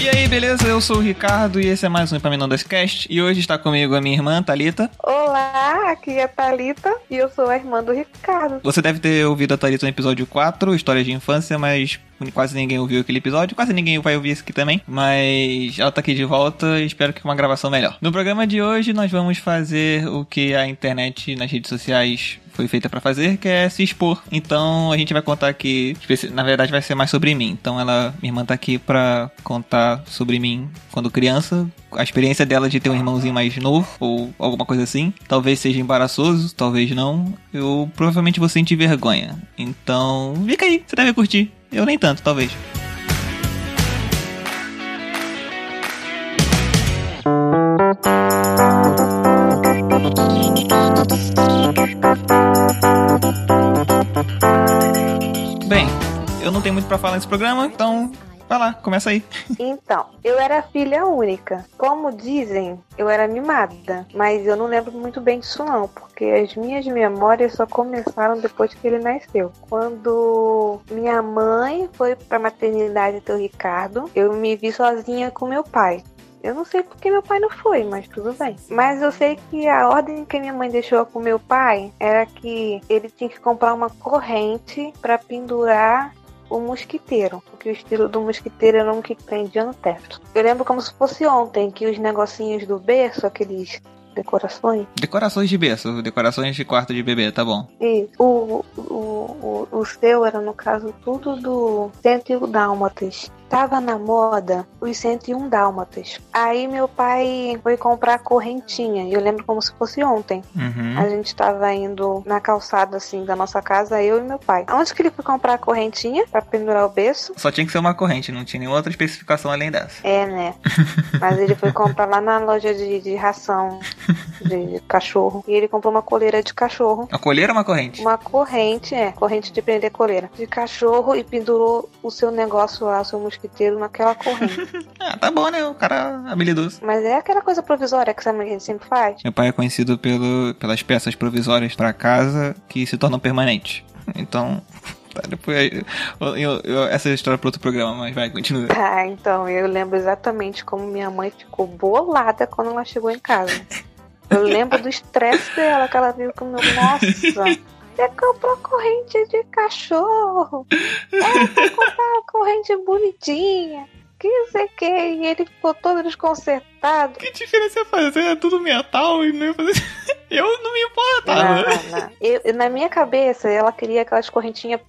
E aí, beleza? Eu sou o Ricardo e esse é mais um Epaminondas Cast. E hoje está comigo a minha irmã, Thalita. Olá, aqui é a Thalita e eu sou a irmã do Ricardo. Você deve ter ouvido a Thalita no episódio 4, Histórias de Infância, mas quase ninguém ouviu aquele episódio, quase ninguém vai ouvir esse aqui também, mas ela tá aqui de volta e espero que com uma gravação melhor. No programa de hoje nós vamos fazer o que a internet nas redes sociais foi feita para fazer, que é se expor. Então a gente vai contar aqui, na verdade vai ser mais sobre mim. Então ela, minha irmã tá aqui pra contar sobre mim quando criança, a experiência dela de ter um irmãozinho mais novo ou alguma coisa assim. Talvez seja embaraçoso, talvez não. Eu provavelmente vou sentir vergonha. Então, fica aí, você deve curtir. Eu nem tanto, talvez. Não tenho muito para falar nesse programa, então vai lá, começa aí. Então, eu era filha única. Como dizem, eu era mimada, mas eu não lembro muito bem disso não, porque as minhas memórias só começaram depois que ele nasceu. Quando minha mãe foi pra maternidade do Ricardo, eu me vi sozinha com meu pai. Eu não sei porque meu pai não foi, mas tudo bem. Mas eu sei que a ordem que minha mãe deixou com meu pai era que ele tinha que comprar uma corrente para pendurar o mosquiteiro, porque o estilo do mosquiteiro era um que prendia no teto. Eu lembro como se fosse ontem que os negocinhos do berço, aqueles decorações. Decorações de berço, decorações de quarto de bebê, tá bom. E o, o, o, o seu era, no caso, tudo do 101 Dálmatas tava na moda os 101 dálmatas. Aí meu pai foi comprar correntinha. E eu lembro como se fosse ontem. Uhum. A gente tava indo na calçada assim da nossa casa, eu e meu pai. Onde que ele foi comprar a correntinha para pendurar o berço? Só tinha que ser uma corrente, não tinha nenhuma outra especificação além dessa. É, né? Mas ele foi comprar lá na loja de, de ração de cachorro. E ele comprou uma coleira de cachorro. Uma coleira ou uma corrente? Uma corrente, é. Corrente de prender coleira. De cachorro e pendurou o seu negócio lá, o seu mosquiteiro naquela corrente. ah, tá bom, né? O cara é habilidoso. Mas é aquela coisa provisória que a gente sempre faz. Meu pai é conhecido pelo, pelas peças provisórias para casa que se tornam permanentes. Então, tá, depois eu, eu, eu, essa é a história para outro programa, mas vai, continua. Ah, então eu lembro exatamente como minha mãe ficou bolada quando ela chegou em casa. Eu lembro do estresse dela, que ela viu com meu. Nossa! Você comprou corrente de cachorro! É pra comprar uma corrente bonitinha! Que sei que, e ele ficou todo desconcertado. Que diferença ia fazer? É tudo metal e não ia fazer. Eu não me importava. Não, não. Eu, na minha cabeça, ela queria aquelas correntinhas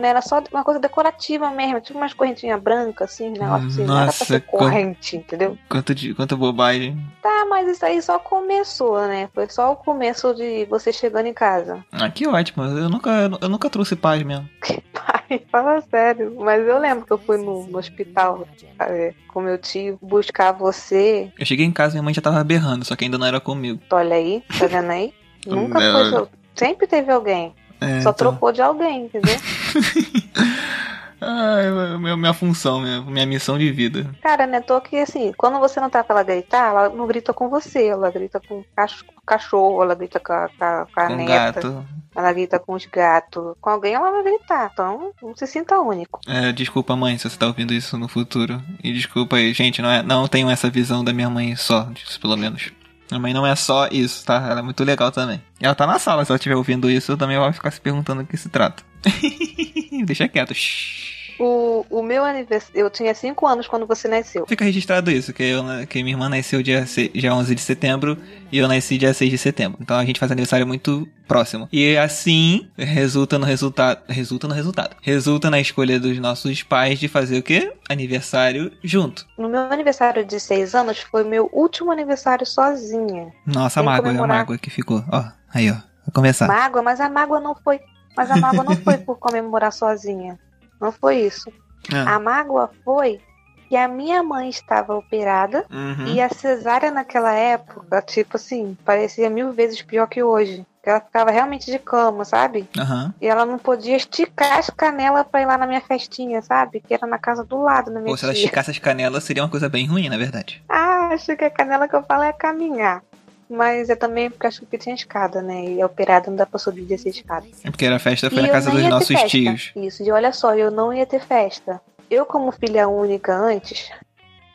né? Era só uma coisa decorativa mesmo, tipo umas correntinhas brancas, assim, negócio assim. Nossa, não era pra ser corrente, quanto, entendeu? Quanto, de, quanta bobagem. Tá, mas isso aí só começou, né? Foi só o começo de você chegando em casa. Ah, que ótimo. Eu nunca, eu nunca trouxe paz mesmo. Que pai, fala sério. Mas eu lembro que eu fui no, no hospital é, com meu tio buscar você. Eu cheguei em casa e minha mãe já tava berrando, só que ainda não era comigo. Olha aí, tá vendo aí? Nunca foi. Sempre teve alguém. É, Só trocou de alguém, entendeu? ah, minha, minha função, minha, minha missão de vida. Cara, né, tô que assim, quando você não tá pra ela gritar, ela não grita com você, ela grita com o cachorro, ela grita com a, com a, com a com neta. gato. Ela grita com os gatos. Com alguém ela vai gritar. Então, não se sinta único. É, desculpa, mãe, se você tá ouvindo isso no futuro. E desculpa aí, gente, não, é, não tenho essa visão da minha mãe só, disso, pelo menos. Minha mãe não é só isso, tá? Ela é muito legal também. Ela tá na sala, se ela estiver ouvindo isso, eu também vou ficar se perguntando do que se trata. Deixa quieto. Shhh. O, o meu aniversário. Eu tinha 5 anos quando você nasceu. Fica registrado isso, que, eu, que minha irmã nasceu dia, dia 11 de setembro e eu nasci dia 6 de setembro. Então a gente faz aniversário muito próximo. E assim resulta no resultado. Resulta no resultado. Resulta na escolha dos nossos pais de fazer o quê? Aniversário junto. No meu aniversário de 6 anos foi meu último aniversário sozinha. Nossa, a Tem mágoa, a comemorar. mágoa que ficou. Ó, aí, ó. Vai começar. Mágoa, mas a mágoa não foi. Mas a mágoa não foi por comemorar sozinha. Não foi isso. Ah. A mágoa foi que a minha mãe estava operada Uhum. e a cesárea naquela época, tipo assim, parecia mil vezes pior que hoje. Ela ficava realmente de cama, sabe? Aham. E ela não podia esticar as canelas pra ir lá na minha festinha, sabe? Que era na casa do lado, na minha Ou se ela esticasse as canelas, seria uma coisa bem ruim, na verdade. Ah, acho que a canela que eu falo é caminhar. Mas é também porque acho que tinha escada, né? E a operada não dá pra subir dessa escada. É porque a festa foi E na casa dos nossos festa. tios. Isso, e olha só, eu não ia ter festa. Eu, como filha única antes,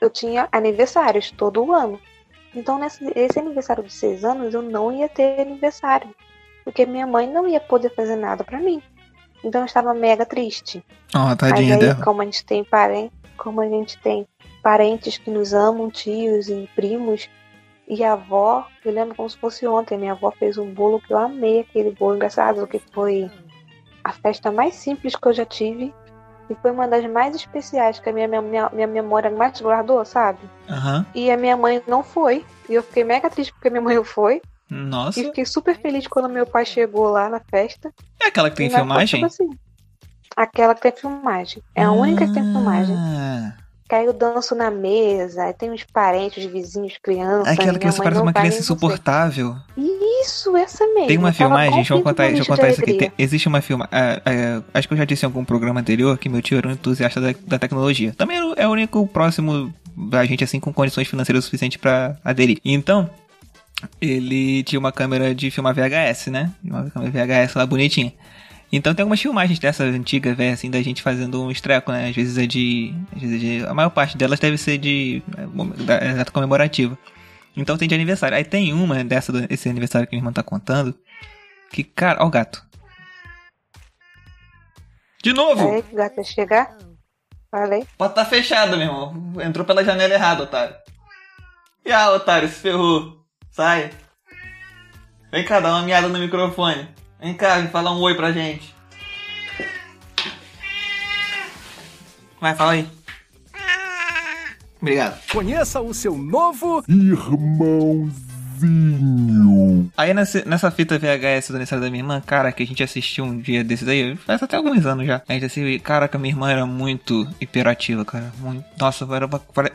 eu tinha aniversários todo ano. Então, nesse esse aniversário de seis anos, eu não ia ter aniversário. Porque minha mãe não ia poder fazer nada pra mim. Então, eu estava mega triste. Ó, Mas tadinha aí, dela. como a gente tem parente, como a gente tem parentes que nos amam, tios e primos, e a avó, eu lembro como se fosse ontem, minha avó fez um bolo que eu amei aquele bolo engraçado, que foi a festa mais simples que eu já tive. E foi uma das mais especiais que a minha, minha, minha memória mais guardou, sabe? Aham. E a minha mãe não foi. E eu fiquei mega triste porque minha mãe não foi. Nossa. E fiquei super feliz quando meu pai chegou lá na festa. É aquela que tem filmagem? tipo assim, aquela que tem filmagem. É a única que tem filmagem. Que aí eu danço na mesa, aí tem uns parentes, vizinhos, crianças. Aquela minha que você parece uma criança insuportável. Isso, essa mesmo. Tem uma filmagem, deixa eu contar, deixa eu contar isso aqui. Tem- existe uma filmagem. acho que eu já disse em algum programa anterior que meu tio era um entusiasta da, da tecnologia. Também é o único próximo da gente assim com condições financeiras suficientes pra aderir. Então, ele tinha uma câmera de filmar VHS, né? Uma câmera VHS lá bonitinha. Então tem algumas filmagens dessa antiga, velho, assim, da gente fazendo um estreco, né? Às vezes é de. Às vezes é de. A maior parte delas deve ser de. é, mom- da- data comemorativa. Então tem de aniversário. Aí tem uma dessa, esse aniversário que minha irmã tá contando. Que, cara, ó o gato. De novo! Que o gato vai chegar. Falei. Pode tá fechado, meu irmão. Entrou pela janela errada, otário. E ah, otário, se ferrou. Sai. Vem cá, dá uma miada no microfone. Vem cá, vem falar um oi pra gente. Vai, fala aí. Obrigado. Conheça o seu novo Irmãozinho. Aí nessa, nessa fita VHS do aniversário da minha irmã, cara, que a gente assistiu um dia desses aí, faz até alguns anos já. A gente assistiu, caraca, minha irmã era muito hiperativa, cara. Muito, nossa, era pare-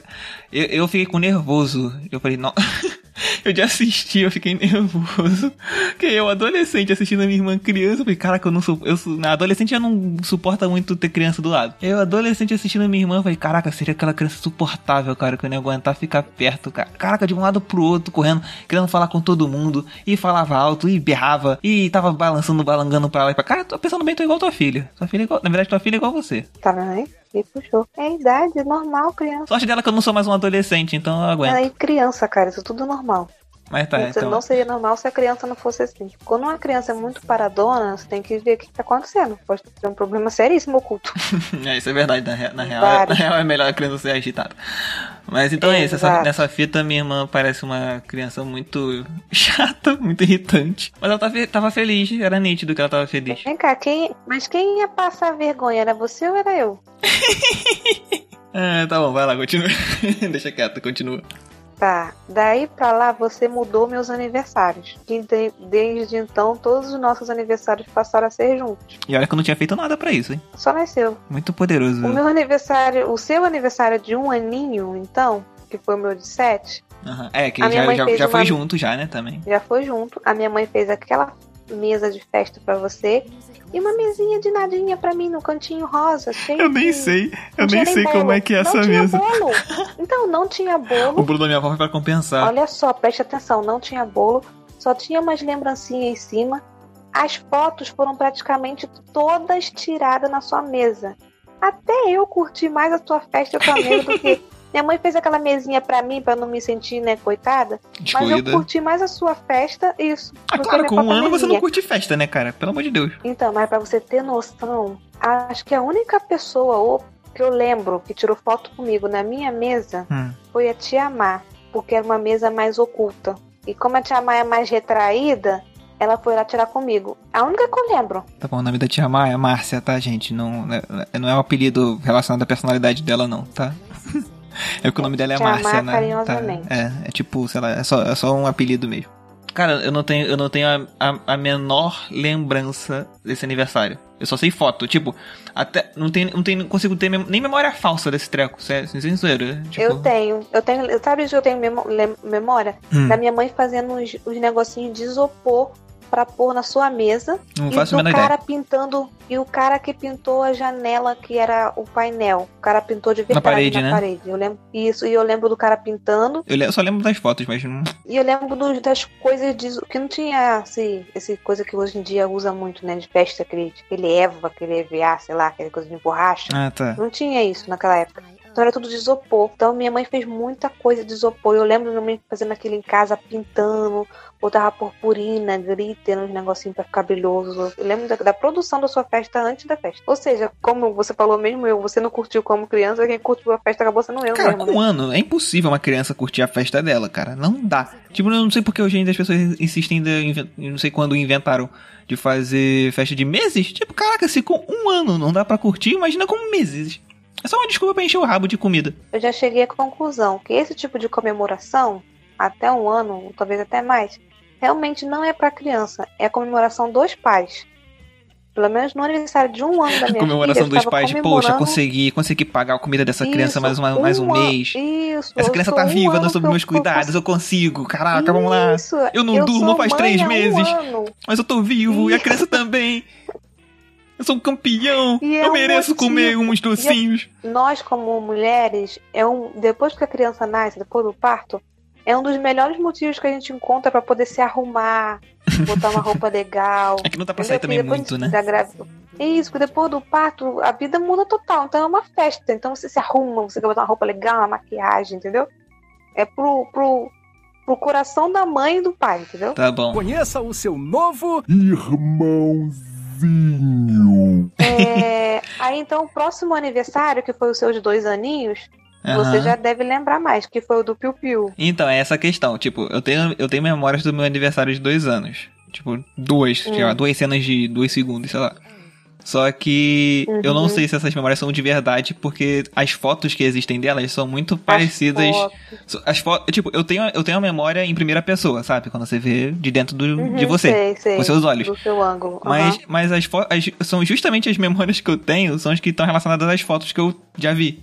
Eu, eu fiquei com nervoso. Eu falei, não. eu de assistir, eu fiquei nervoso. Que eu, adolescente, assistindo a minha irmã criança, eu falei, caraca, eu não sou. Eu sou na adolescente já não suporta muito ter criança do lado. Eu, adolescente, assistindo a minha irmã, eu falei, caraca, seria aquela criança insuportável, cara, que eu não ia aguentar ficar perto, cara. Caraca, de um lado pro outro, correndo, querendo falar com todo mundo, e falava alto, e berrava, e tava balançando, balangando pra lá e pra cá. Cara, tô pensando bem, tô igual tua filha. Tua filha é igual, na verdade, tua filha é igual você. Tá vendo aí? E puxou. É a idade, normal, criança. Sorte dela que eu não sou mais um adolescente, então eu aguento. Aí, criança, cara, isso tudo normal. Mas tá, Isso então. Não seria normal se a criança não fosse assim. Quando uma criança é muito paradona, você tem que ver o que tá acontecendo. Pode ter um problema seríssimo oculto. É, isso é verdade, na, rea- na real, Vários. na real é melhor a criança ser agitada. Mas então é isso, essa, nessa fita minha irmã parece uma criança muito chata, muito irritante. Mas ela tava, fe- tava feliz, era nítido que ela tava feliz. Vem cá, quem... mas quem ia passar vergonha? Era você ou era eu? Ah, tá bom, vai lá, continua. Deixa quieto, continua. Tá, daí pra lá você mudou meus aniversários. E de- desde então todos os nossos aniversários passaram a ser juntos. E olha que eu não tinha feito nada pra isso, hein? Só nasceu. Muito poderoso. O meu aniversário, o seu aniversário de um aninho, então, que foi o meu de sete, Aham. É, que já, já, já foi uma- junto já, né, também. já foi junto. A minha mãe fez aquela mesa de festa pra você e uma mesinha de nadinha pra mim no cantinho rosa. Eu nem sei, eu nem sei bolo. como é que é não essa mesa. Bolo. Então, não tinha O bolo. bolo da minha avó foi pra compensar. Olha só, preste atenção, não tinha bolo, só tinha umas lembrancinhas em cima. As fotos foram praticamente todas tiradas na sua mesa. Até eu curti mais a tua festa e a mesa do que. Minha mãe fez aquela mesinha pra mim, pra não me sentir, né, coitada. Mas eu curti mais a sua festa, isso. Ah, claro, com um ano você não curte festa, né, cara? Pelo amor de Deus. Então, mas pra você ter noção, acho que a única pessoa ou que eu lembro que tirou foto comigo na minha mesa Hum. foi a Tia Má, porque era uma mesa mais oculta. E como a Tia Má é mais retraída, ela foi lá tirar comigo. A única que eu lembro. Tá bom, o nome da tia Má é Márcia, tá, gente? Não, é- não é um apelido relacionado à personalidade dela, não, tá? É porque o nome dela é Márcia, né? carinhosamente. Tá? É, é tipo, sei lá, é só, é só um apelido mesmo. Cara, eu não tenho, eu não tenho a, a, a menor lembrança desse aniversário. Eu só sei foto, tipo, até não tenho, não tenho, não consigo ter mem- nem memória falsa desse treco, sem, sem zoeira. Tipo, Eu tenho. Eu tenho. Sabe isso que eu tenho memória? Hum. Da minha mãe fazendo uns, uns negocinhos de isopor pra pôr na sua mesa. Não e menor cara ideia. pintando. E o cara que pintou a janela, que era o painel. O cara pintou de verdade parede, na né? parede. Eu lembro isso, e eu lembro do cara pintando. Eu, só lembro das fotos, mas não. E eu lembro dos- das coisas de, que não tinha esse, esse coisa que hoje em dia usa muito, né? De festa, aquele, aquele Eva, aquele EVA, sei lá, aquela coisa de borracha. Ah, tá. Não tinha isso naquela época. Então era tudo de isopor. Então minha mãe fez muita coisa de isopor. Eu lembro minha mãe fazendo aquilo em casa, pintando, botava purpurina, glitter, uns negocinhos pra ficar brilhoso. Eu lembro da, da, produção da sua festa antes da festa. Ou seja, como você falou mesmo, eu, você não curtiu como criança, quem curtiu a festa acabou sendo eu cara, mesmo. com um né? ano, é impossível uma criança curtir a festa dela, cara. Não dá. Tipo, eu não sei porque hoje ainda as pessoas insistem, ainda, não sei quando inventaram de fazer festa de meses. Tipo, caraca, se com um ano não dá para curtir, imagina com meses. É só uma desculpa pra encher o rabo de comida. Eu já cheguei à conclusão que esse tipo de comemoração, até um ano, talvez até mais, realmente não é para criança, é a comemoração dos pais. Pelo menos no aniversário de um ano da minha comemoração filha, dos pais, poxa, consegui, consegui pagar a comida dessa isso, criança mais, uma, mais um, um mês. Isso, Essa criança tá um viva, não sob eu, meus cuidados, eu consigo. Caraca, isso, vamos lá. Eu não eu durmo faz três meses, mas eu tô vivo e a criança também. Eu sou um campeão. E é eu um mereço motivo. comer uns docinhos. Nós, como mulheres, é um depois que a criança nasce, depois do parto, é um dos melhores motivos que a gente encontra para poder se arrumar, botar uma roupa legal. É que não dá pra sair também muito, né? da grávida. Isso, que depois do parto a vida muda total. Então é uma festa. Então você se arruma, você quer botar uma roupa legal, uma maquiagem, entendeu? É pro, pro, pro coração da mãe e do pai, entendeu? Tá bom. Conheça o seu novo Irmãozinho. É, aí então o próximo aniversário, que foi os seus dois aninhos, você Aham. já deve lembrar mais, que foi o do Piu Piu. Então, é essa a questão. Tipo, eu tenho, eu tenho memórias do meu aniversário de dois anos. Tipo, duas, sei lá, duas cenas de dois segundos, sei lá. Só que eu não Uhum. sei se essas memórias são de verdade, porque as fotos que existem delas são muito parecidas. As fotos, tipo, eu tenho, eu tenho a memória em primeira pessoa, sabe? Quando você vê de dentro do, Uhum, de você, sei, sei, com seus olhos. Do seu ângulo. Mas, aham. mas as fotos são justamente as memórias que eu tenho, são as que estão relacionadas às fotos que eu já vi.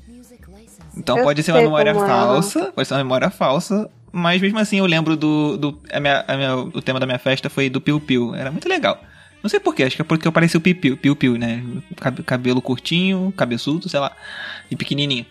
Então Eu pode ser uma memória é. falsa, pode ser uma memória falsa, mas mesmo assim eu lembro do. do a minha, a minha- o tema da minha festa foi do Piu Piu. Era muito legal. Não sei porquê, acho que é porque eu parecia o Piu Piu, Piu, né? Cab- Cabelo curtinho, cabeçudo, sei lá, e pequenininho.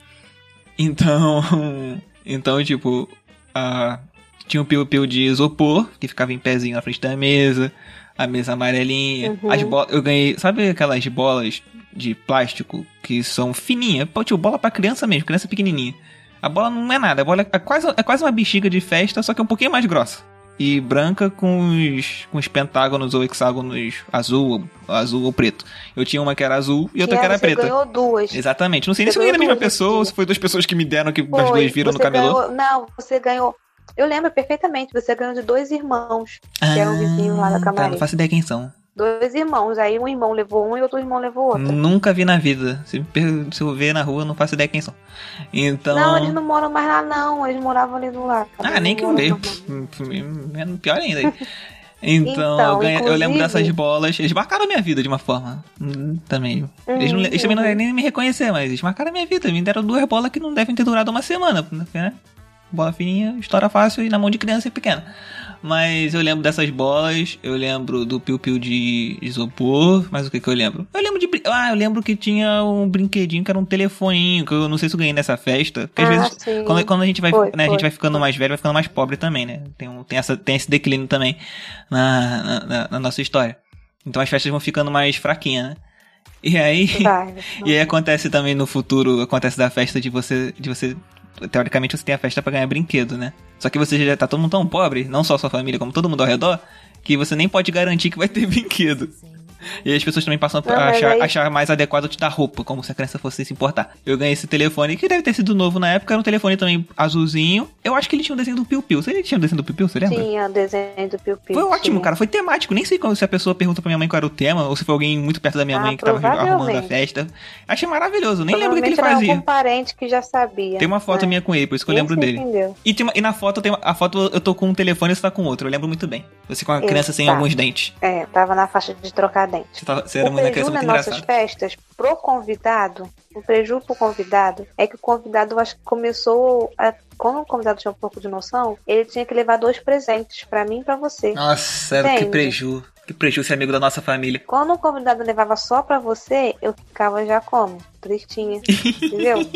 Então. Então, tipo. a- tinha o Piu Piu de isopor, que ficava em pezinho na frente da mesa. A mesa amarelinha. Uhum. As bolas. Eu ganhei. Sabe aquelas bolas de plástico que são fininhas? Pô, tipo, bola pra criança mesmo, criança pequenininha. A bola não é nada, a bola é quase, é quase uma bexiga de festa, só que é um pouquinho mais grossa. E branca com os, com os pentágonos ou hexágonos azul, azul ou preto. Eu tinha uma que era azul e outra que, era você preta. ganhou duas. Exatamente. Não sei nem se foi da mesma pessoa ou se foi duas pessoas que me deram que as Foi, duas viram no camelô. ganhou- não, você ganhou. Eu lembro perfeitamente, você ganhou de dois irmãos. que eram vizinhos lá da tá, camarim. não faço ideia quem são. Dois irmãos. Aí um irmão levou um e outro irmão levou outro. Nunca vi na vida. Se, se eu ver na rua, não faço ideia quem são. Então. Não, eles não moram mais lá, não. Eles moravam ali do lado. Ah, nem que eu veio. moram mais. Pior ainda. Então, Então, eu, ganhei- eu lembro inclusive- dessas bolas. Eles marcaram a minha vida de uma forma. Hum, Também. Eles, não- Uhum, eles também não uhum. devem nem me reconhecer, mas eles marcaram a minha vida. Me deram duas bolas que não devem ter durado uma semana. Né? Bola fininha, história fácil e na mão de criança pequena. Mas eu lembro dessas bolas, eu lembro do piu-piu de isopor, mas o que que eu lembro? Eu lembro de. Ah, eu lembro que tinha um brinquedinho que era um telefoninho, que eu não sei se eu ganhei nessa festa. Porque às Ah, vezes, sim. quando, quando a gente vai, Foi, né, a gente foi. vai ficando mais velho, vai ficando mais pobre também, né? Tem, um, tem, essa, tem esse declínio também na, na, na- na nossa história. Então as festas vão ficando mais fraquinhas, né? E aí. Vai. E aí acontece também no futuro, acontece da festa de você. De você. Teoricamente você tem a festa pra ganhar brinquedo, né? Só que você já tá todo mundo tão pobre, não só sua família, como todo mundo ao redor, que você nem pode garantir que vai ter brinquedo. E as pessoas também passam a achar, aí- achar mais adequado te dar roupa, como se a criança fosse se importar. Eu ganhei esse telefone, que deve ter sido novo na época, era um telefone também azulzinho. Eu acho que ele tinha um desenho do Piu Piu. Você ele tinha um desenho do Piu Piu, você lembra? Tinha o desenho do Piu Piu. Foi ótimo, cara. Foi temático. Nem sei qual- se a pessoa pergunta pra minha mãe qual era o tema, ou se foi alguém muito perto da minha Ah, mãe que tava arrumando a festa. Achei maravilhoso. Nem lembro o que, ele fazia. algum parente que já sabia. Tem uma foto né? minha com ele, por isso que eu lembro dele. Entendeu? E, tem uma- e na foto, tem uma- a foto eu tô com um telefone e você tá com outro. Eu lembro muito bem. Você com a criança sem Tá. alguns dentes. É, tava na faixa de trocar dente. Você, tava, você era o preju nas nossas festas, pro convidado, o preju pro convidado, é que o convidado, acho que começou a... Quando o convidado tinha um pouco de noção, ele tinha que levar dois presentes, pra mim e pra você. Nossa, era que preju. Que preju ser amigo da nossa família. Quando o convidado levava só pra você, eu ficava já como? Tristinha. Entendeu?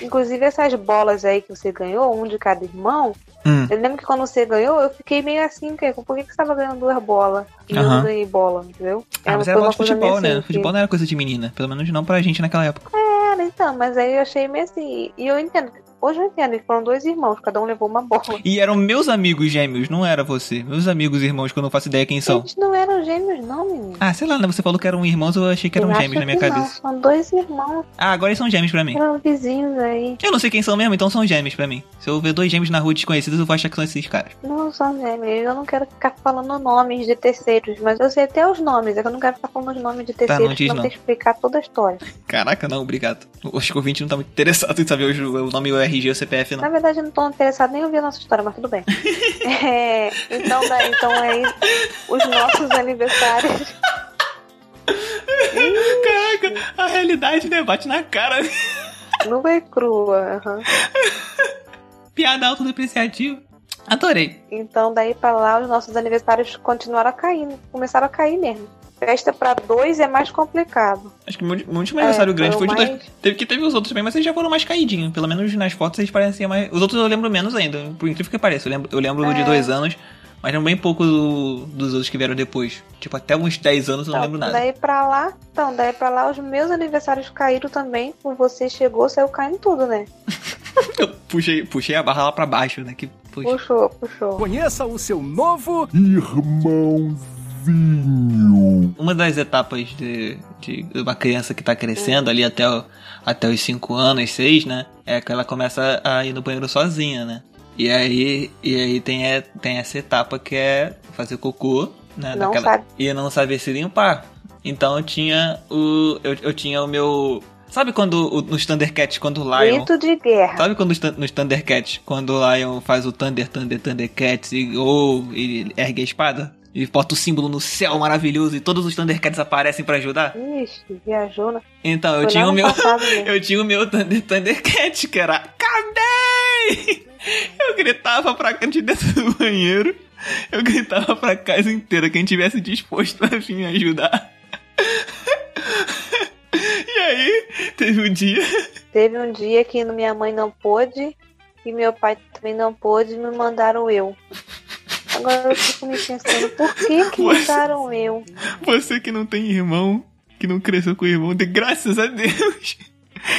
Inclusive essas bolas aí que você ganhou, um de cada irmão, Hum. eu lembro que quando você ganhou, eu fiquei meio assim, que, por que, que você tava ganhando duas bolas? E eu Aham. não ganhei bola, entendeu? Ah, mas era bola de futebol, né? assim, Futebol não era coisa de menina. Pelo menos não pra gente naquela época. Era, Então, mas aí eu achei meio assim. E eu entendo. Hoje eu entendo, eles foram dois irmãos, cada um levou uma bola. E eram meus amigos gêmeos, não era você. Meus amigos irmãos, que eu não faço ideia quem são. Eles não eram gêmeos, não, menino. Ah, sei lá, né? Você falou que eram irmãos, eu achei que eram Eu gêmeos na minha cabeça. Não, são dois irmãos, Ah, agora eles são gêmeos pra mim. eram vizinhos aí. Eu não sei quem são mesmo, então são gêmeos pra mim. Se eu ver dois gêmeos na rua desconhecidos, eu vou achar que são esses caras. Não são gêmeos. Eu não quero ficar falando nomes de terceiros, mas eu sei até os nomes. É que eu não quero ficar falando os nomes de Tá, não terceiros, diz senão não. explicar toda a história. Caraca, não, obrigado. Acho que o ouvinte não tá muito interessado em saber o, nome, o RG ou o CPF, não. Na verdade, eu não tô interessado nem em ouvir a nossa história, mas tudo bem. É, então, daí, então aí, os nossos aniversários. Caraca, a realidade, né? Bate na cara. Nua e crua. aham. Piada autodepreciativa. Adorei. Então, daí pra lá, os nossos aniversários continuaram a cair. né? Começaram a cair mesmo. Festa pra dois é mais complicado. Acho que o último último aniversário É, grande foi de dois. mais- Teve que teve os outros também, mas eles já foram mais caidinhos. Pelo menos nas fotos eles pareciam mais. Os outros eu lembro menos ainda, por incrível que pareça. Eu lembro, eu lembro do de É. dois anos, mas lembro bem pouco do- dos outros que vieram depois. Tipo, até uns 10 anos eu não Então, lembro nada. daí pra lá, então, daí pra lá, os meus aniversários caíram também. Por você chegou, saiu caindo tudo, né? Eu puxei, puxei a barra lá pra baixo, né? Que, puxa. Puxou, puxou. Conheça o seu novo Irmãozinho. Uma das etapas de, de uma criança que tá crescendo ali até, o- até os 5 anos, 6, né? É que ela começa a ir no banheiro sozinha, né? E aí, e aí tem, é- tem essa etapa que é fazer cocô, né? Não daquela- sabe. E não saber se limpar. Então eu tinha o. Eu, eu tinha o meu. Sabe quando o- nos Thundercats, quando o Lion. Grito de guerra. Sabe quando nos Thun- nos Thundercats, quando o Lion faz o Thunder, Thunder, Thundercats e, ou ergue a espada? E bota o símbolo no céu maravilhoso e todos os Thundercats aparecem pra ajudar? Ixi, viajou, né? Então, eu Foi tinha o meu. Eu tinha o meu Thunder, Thundercat, que era. Acabei! Eu gritava pra de dentro do banheiro. Eu gritava pra casa inteira, quem tivesse disposto a vir ajudar. E aí, teve um dia. Teve um dia que minha mãe não pôde e meu pai também não pôde e me mandaram eu. Agora eu fico me pensando, por que que Você- mandaram eu? Você que não tem irmão, que não cresceu com irmão, de graças a Deus,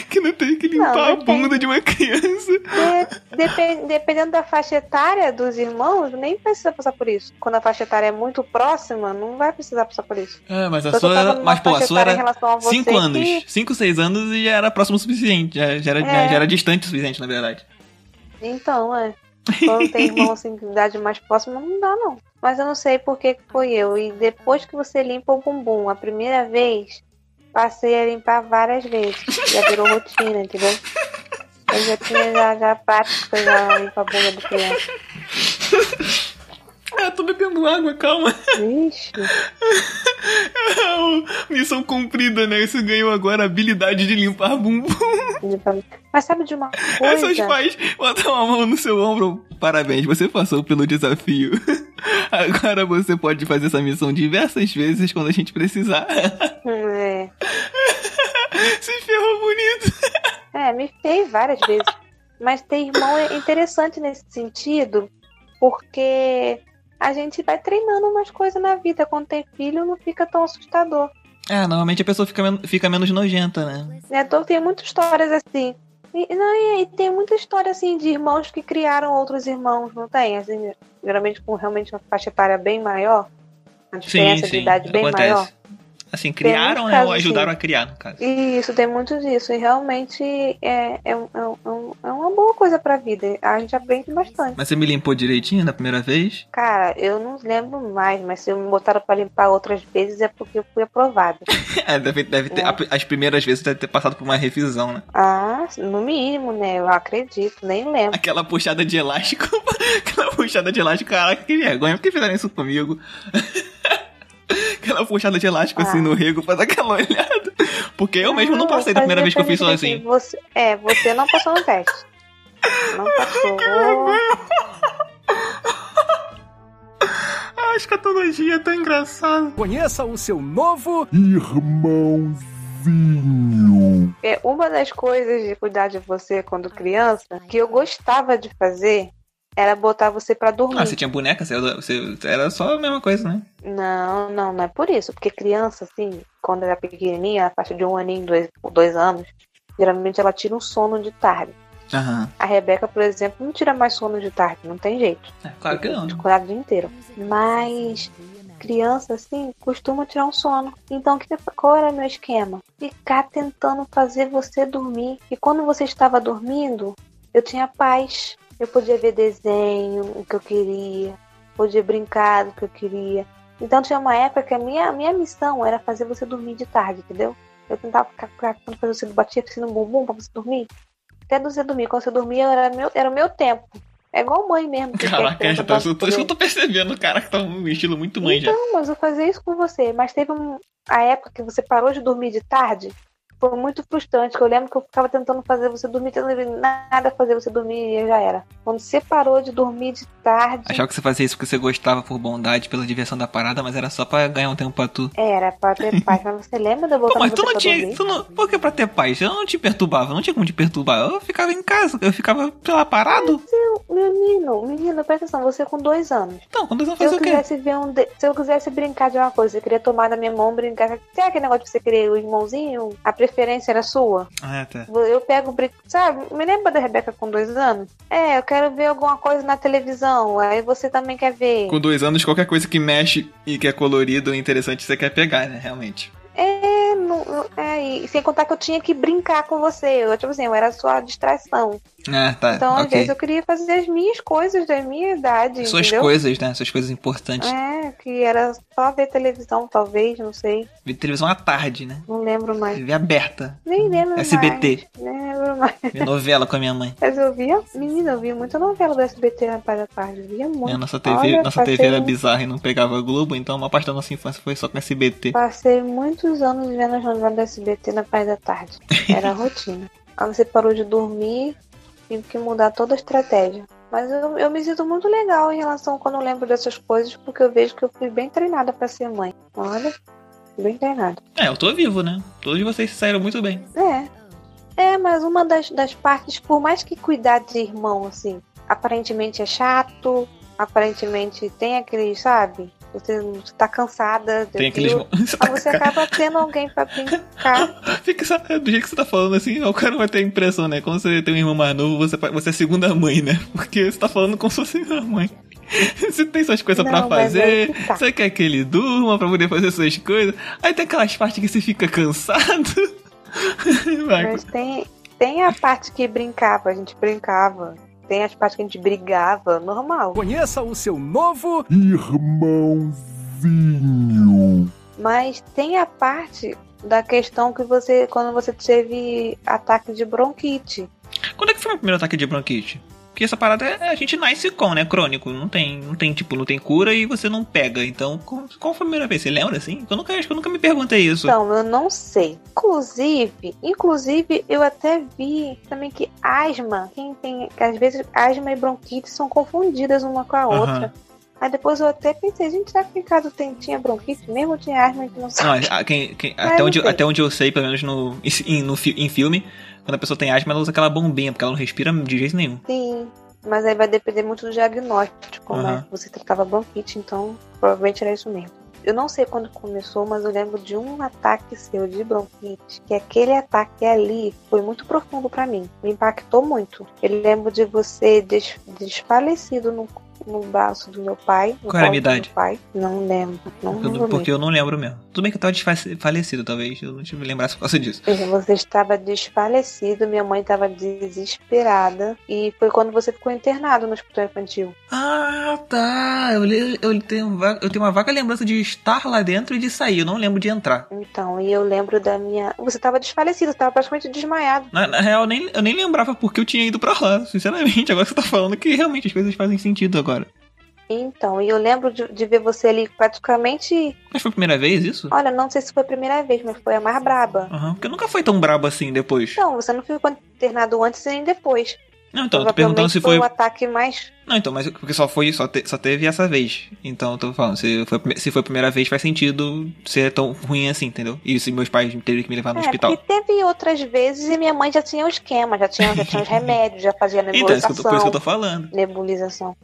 que não teve que limpar Não, a não tem. bunda de uma criança. De- depen- dependendo da faixa etária dos irmãos, nem precisa passar por isso. Quando a faixa etária é muito próxima, não vai precisar passar por isso. É, mas a sua era. Mas, pô, a faixa sua etária em era relação a você 5 anos. que- 5, 6 anos e já era próximo o suficiente. Já, já, era, É. já era distante o suficiente, na verdade. Então, é. Quando tem irmão assim de idade mais próxima, não dá, não. Mas eu não sei por que foi eu. E depois que você limpa o bumbum, a primeira vez, passei a limpar várias vezes. Já virou rotina, entendeu? Eu já tinha já, já prática já limpar a bunda do criança. Ah, tô bebendo água, calma. Vixe. Missão cumprida, né? Você ganhou agora a habilidade de limpar bumbum. Mas sabe de uma coisa? pais botam a mão no seu ombro. Parabéns, você passou pelo desafio. Agora você pode fazer essa missão diversas vezes quando a gente precisar. É. Se ferrou bonito. É, me fez várias vezes. Mas ter irmão é interessante nesse sentido, porque a gente vai treinando umas coisas na vida. Quando tem filho, não fica tão assustador. É, normalmente a pessoa fica, men- fica menos nojenta, né? Né? Então, tem muitas histórias assim. E, não, e, tem muita história assim de irmãos que criaram outros irmãos, não tem? Assim, geralmente com realmente uma faixa etária bem maior. Uma diferença de idade bem maior. Assim, criaram, né? Ou ajudaram assim. a criar, no caso. E Isso, tem muito disso. E realmente é, é, um- é, um- é uma boa coisa pra vida. A gente aprende bastante. Mas você me limpou direitinho na primeira vez? Cara, eu não lembro mais, mas se me botaram pra limpar outras vezes é porque eu fui aprovada. É, deve, deve ter. É. As primeiras vezes deve ter passado por uma revisão, né? Ah, no mínimo, né? Eu acredito, nem lembro. Aquela puxada de elástico. Aquela puxada de elástico, caraca, que vergonha. Por que fizeram isso comigo? Aquela puxada de elástico assim Ah. no rego pra dar aquela olhada. Porque eu mesmo não passei da primeira vez que eu fiz sozinho. assim, Você, é, você não passou no teste. Não passou. A escatologia é tão engraçada. Conheça o seu novo Irmãozinho. É, uma das coisas de cuidar de você quando criança que eu gostava de fazer era botar você pra dormir. Ah, você tinha boneca? Você, você- era só a mesma coisa, né? Não, não, não é por isso. Porque criança, assim, quando era pequenininha, a partir de um aninho, dois, dois anos, Geralmente ela tira um sono de tarde. Aham. A Rebeca, por exemplo, não tira mais sono de tarde, não tem jeito. É, claro que não. Acordar o dia inteiro. Mas criança, assim, costuma tirar um sono. Então, que- qual era meu esquema? Ficar tentando fazer você dormir. E quando você estava dormindo, eu tinha paz. Eu podia ver desenho, o que eu queria. Podia brincar do que eu queria. Então, tinha uma época que a minha, minha missão era fazer você dormir de tarde, entendeu? Eu tentava ficar ficar fazer você batia assim no bumbum pra você dormir. Até você dormir. Quando você dormia, era, meu, era o meu tempo. É igual mãe mesmo. que Caraca, criança já tá, isso que eu tô percebendo, cara, que tá um estilo muito mãe já. então, mas eu fazia isso com você. Mas teve um, a época que você parou de dormir de tarde. Foi muito frustrante. que Eu lembro que eu ficava tentando fazer você dormir, tentando nada fazer você dormir e já era. Quando você parou de dormir de tarde, Achava que você fazia isso porque você gostava por bondade, pela diversão da parada, mas era só pra ganhar um tempo pra tu. era pra ter paz. Mas você lembra de eu Pô, mas tu não tinha. Tu não, por que pra ter paz? Eu não te perturbava, não tinha como te perturbar. Eu ficava em casa, eu ficava pela parado. Menino, menino, presta atenção. Você com dois anos. Então, vão Se eu fazer o quê? quisesse ver um. de- Se eu quisesse brincar de uma coisa, eu queria tomar na minha mão, brincar. Sabe aquele negócio de você querer o irmãozinho? A preferência era sua? Ah, tá. Eu pego, sabe? Me lembra da Rebeca com dois anos? É, eu quero ver alguma coisa na televisão. Aí você também quer ver. Com dois anos, qualquer coisa que mexe e que é colorido e interessante você quer pegar, né? Realmente. É, não, não- é, e sem contar que eu tinha que brincar com você. Eu, tipo assim, eu era sua distração. Ah, tá. Então, às ok. vezes, eu queria fazer as minhas coisas da minha idade. Suas entendeu? coisas, né? Suas coisas importantes. É, que era só ver televisão, talvez, não sei. Ver televisão à tarde, né? Não lembro mais. TV aberta. Nem lembro SBT. mais. Nem lembro mais. Ver novela com a minha mãe. Mas eu via, menina, eu via muita novela do SBT na parte da tarde. Eu via muito. É, nossa TV, Olha, nossa TV era bizarra e não pegava Globo, então uma parte da nossa infância foi só com SBT. Passei muitos anos vendo as novelas do SBT na parte da tarde. Era a rotina. Aí você parou de dormir, tive que mudar toda a estratégia. Mas eu, eu me sinto muito legal em relação quando eu lembro dessas coisas, porque eu vejo que eu fui bem treinada pra ser mãe. Olha, bem treinada. É, eu tô vivo, né? Todos vocês saíram muito bem. É. É, mas uma das, das partes, por mais que cuidar de irmão, assim, aparentemente é chato, aparentemente tem aquele, sabe? Você, tá cansada. Tem aqueles. Você acaba tendo alguém pra brincar. Fica, sabe, do jeito que você tá falando assim, o cara vai ter a impressão, né? Quando você tem um irmão mais novo, você, você é a segunda mãe, né? Porque você tá falando como se fosse a mãe. Você tem suas coisas mas fazer, aí que tá. você quer que ele durma pra poder fazer suas coisas. Aí tem aquelas partes que você fica cansado. Mas tem, tem a parte que brincava, a gente brincava. Tem as partes que a gente brigava, normal. Conheça o seu novo Irmãozinho. Mas tem a parte da questão que você, quando você teve ataque de bronquite. Quando é que foi o meu primeiro ataque de bronquite? Porque essa parada é, a gente nasce com, né? Crônico. Não tem, não tem, tipo, não tem cura e você não pega. Então, qual, foi a primeira vez? Você lembra assim? Eu nunca, acho que eu nunca me perguntei isso. Então, eu não sei. Inclusive, inclusive, eu até vi também que asma, quem tem, que às vezes asma e bronquite são confundidas uma com a Aham. outra. Aí depois eu até pensei, gente, será que em casa tem, tinha bronquite mesmo ou tinha asma e que não Não, sabe? a- quem, quem- até, onde, não sei. até onde eu sei, pelo menos no, em, no, em filme, quando a pessoa tem asma, ela usa aquela bombinha, porque ela não respira de jeito nenhum. Sim, mas aí vai depender muito do diagnóstico, Aham. né? Você tratava bronquite, então provavelmente era isso mesmo. Eu não sei quando começou, mas eu lembro de um ataque seu de bronquite, que aquele ataque ali foi muito profundo pra mim, me impactou muito. Eu lembro de você des desfalecido no, no braço do meu pai. Qual era a minha idade? Pai. Não lembro, não Eu- lembro porque eu não lembro mesmo. Tudo bem que eu tava desfalecido, talvez. Eu não tive me lembrasse por causa disso. Você estava desfalecido, minha mãe estava desesperada e foi quando você ficou internado no hospital infantil. Ah, tá. Eu, eu, tenho, eu tenho uma vaga lembrança de estar lá dentro e de sair. Eu não lembro de entrar. Então, e eu lembro da minha. Você estava desfalecido, estava praticamente desmaiado. Na, na real, nem, eu nem lembrava porque eu tinha ido pra lá. Sinceramente, agora você tá falando que realmente as coisas fazem sentido agora. Então, e eu lembro de, de ver você ali praticamente. Mas foi a primeira vez isso? Olha, não sei se foi a primeira vez, mas foi a mais braba. Aham, porque nunca foi tão brabo assim depois. Então, você não ficou internado antes nem depois. Não, então, eu tô perguntando se foi. o ataque mais. Não, então, mas porque só foi, só, te- só teve essa vez. Então eu tô falando, se foi, se foi a primeira vez, faz sentido ser tão ruim assim, entendeu? E se meus pais teve que me levar no É, hospital. porque teve outras vezes e minha mãe já tinha o esquema, já tinha, já tinha os remédios, já fazia Então, é isso que, eu tô, por isso que eu nebulização. tô falando. nebulização.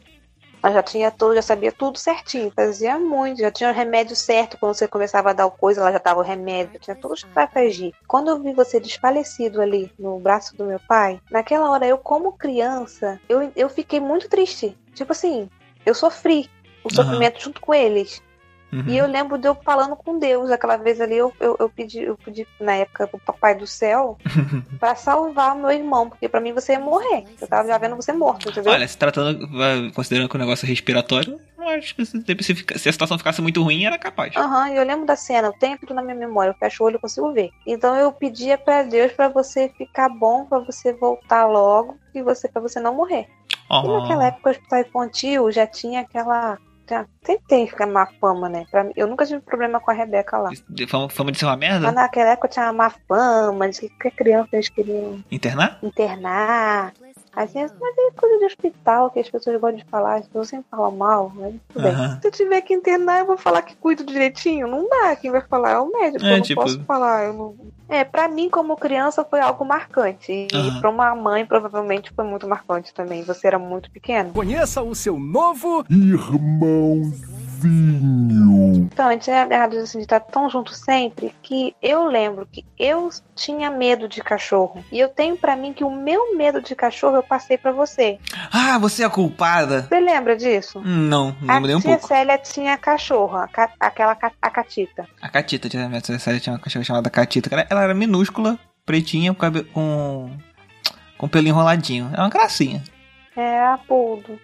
Mas já tinha tudo, já sabia tudo certinho, fazia muito, já tinha o remédio certo. Quando você começava a dar coisa, ela já tava o remédio, tinha tudo estratégia. Quando eu vi você desfalecido ali no braço do meu pai, naquela hora eu, como criança, eu, eu fiquei muito triste. Tipo assim, eu sofri o sofrimento junto com eles. Uhum. E eu lembro de eu falando com Deus. Aquela vez ali eu, eu, eu pedi, eu pedi na época pro papai do céu pra salvar meu irmão, porque pra mim você ia morrer. Eu tava já vendo você morto, entendeu? Olha, se tratando, considerando que o negócio é respiratório, eu acho que se, se a situação ficasse muito ruim, era capaz. Aham, e eu lembro da cena, eu tenho tudo na minha memória, eu fecho o olho e consigo ver. Então eu pedia pra Deus pra você ficar bom, pra você voltar logo e você para você não morrer. E Ó, naquela época o hospital infantil já tinha aquela. Já- Sempre tem ficar má fama, né? Pra mim- eu nunca tive problema com a Rebeca lá. de- fama, fama de ser uma merda? Mas naquela época tinha uma má fama, de que criança eles queriam Internar? internar. Assim, mas é coisa de hospital que as pessoas gostam de falar, as pessoas sempre falam mal, mas tudo bem. Se eu tiver que internar, eu vou falar que cuido direitinho? Não dá, quem vai falar é o médico, É, eu não tipo- posso falar. Eu não... É, pra mim, como criança, foi algo marcante. E Aham. pra uma mãe, provavelmente, foi muito marcante também. Você era muito pequeno. Conheça o seu novo Irmãozinho. Então, a gente é agarrado assim, de estar tão junto sempre que eu lembro que eu tinha medo de cachorro. E eu tenho pra mim que o meu medo de cachorro eu passei pra você. Ah, você é a culpada? Você lembra disso? Não, não a me nem um tia pouco. Célia tinha cachorro, a ca- aquela ca- a catita. A Catita, tinha, minha tia Célia tinha uma cachorra chamada Catita. Ela era minúscula, pretinha, com, com, com pelo enroladinho. É uma gracinha. É a Puldo.